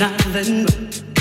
nothing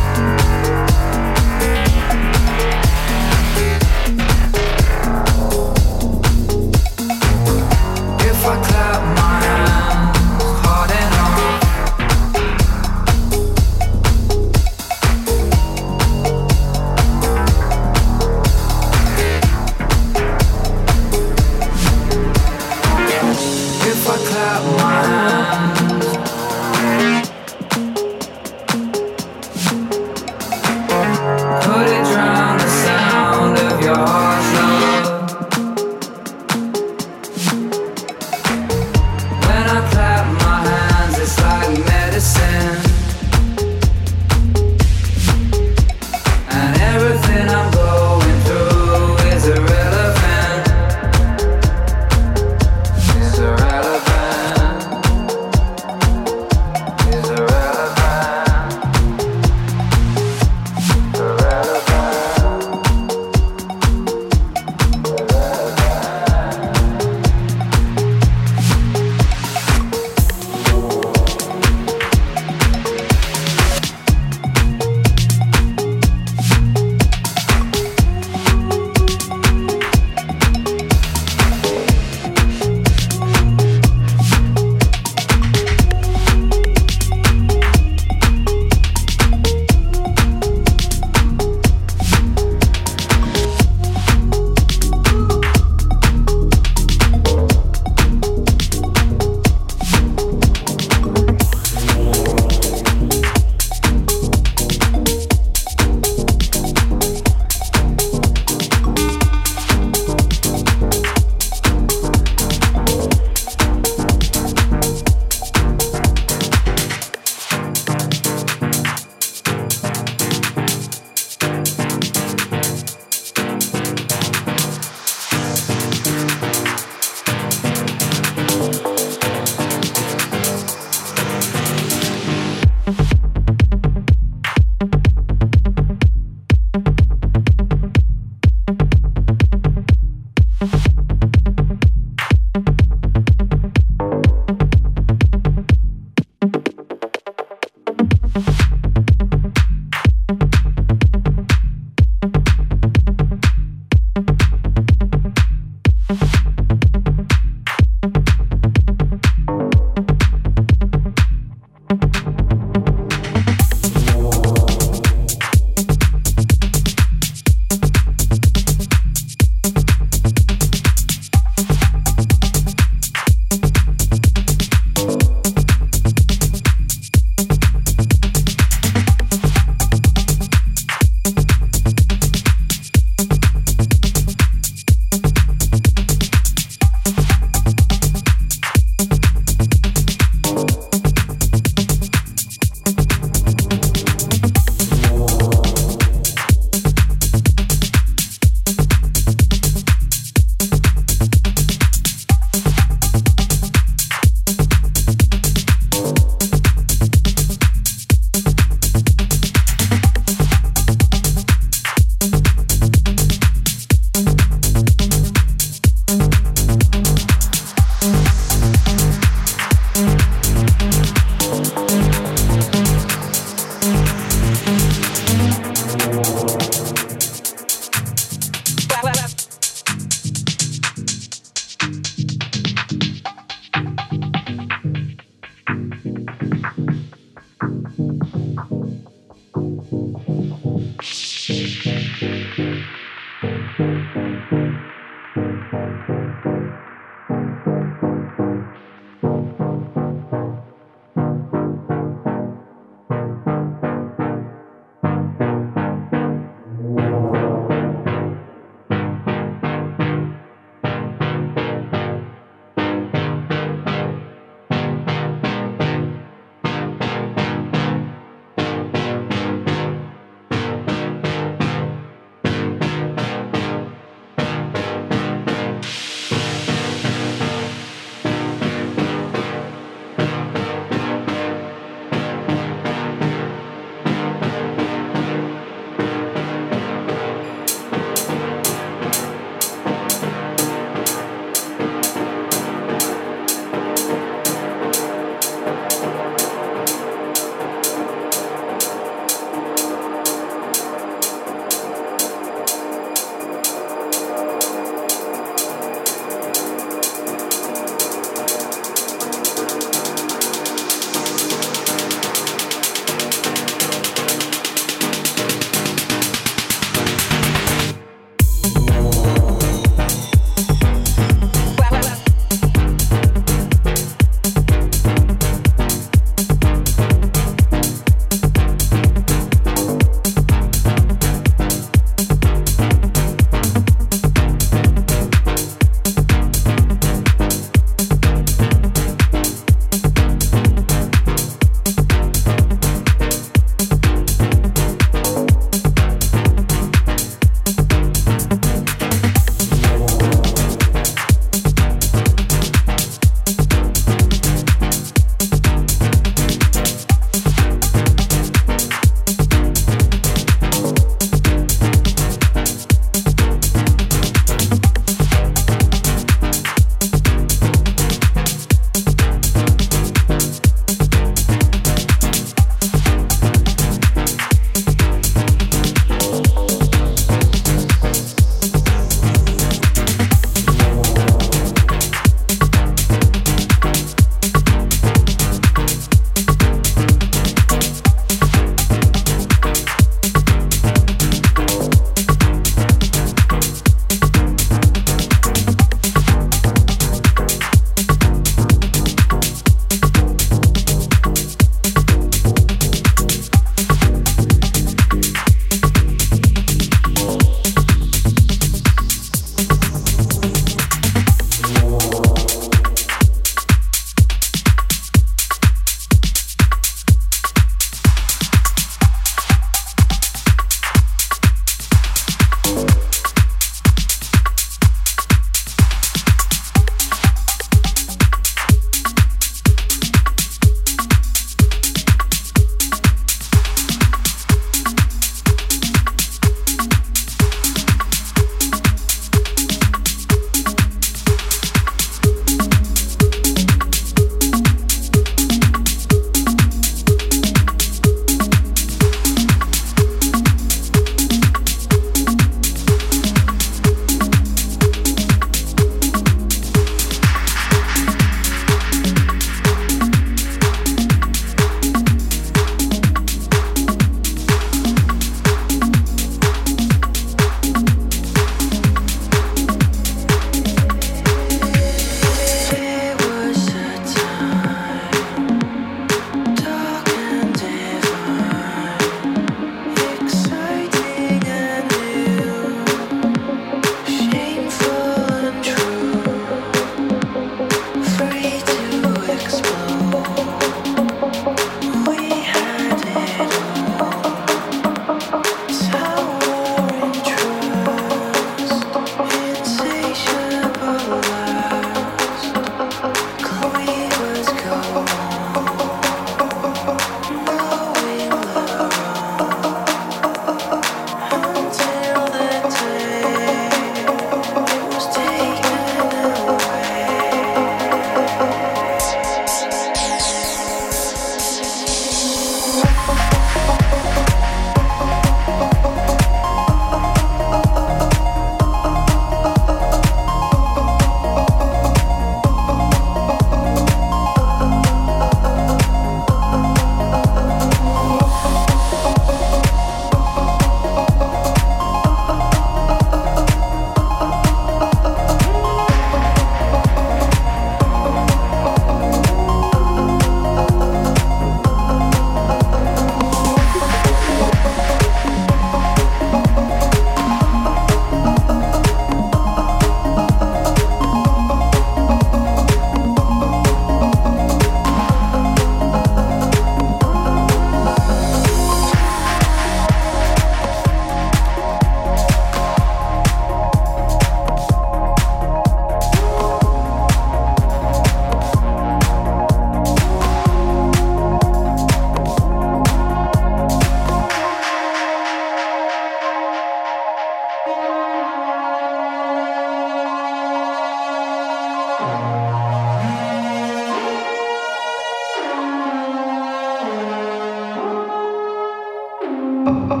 Oh, you.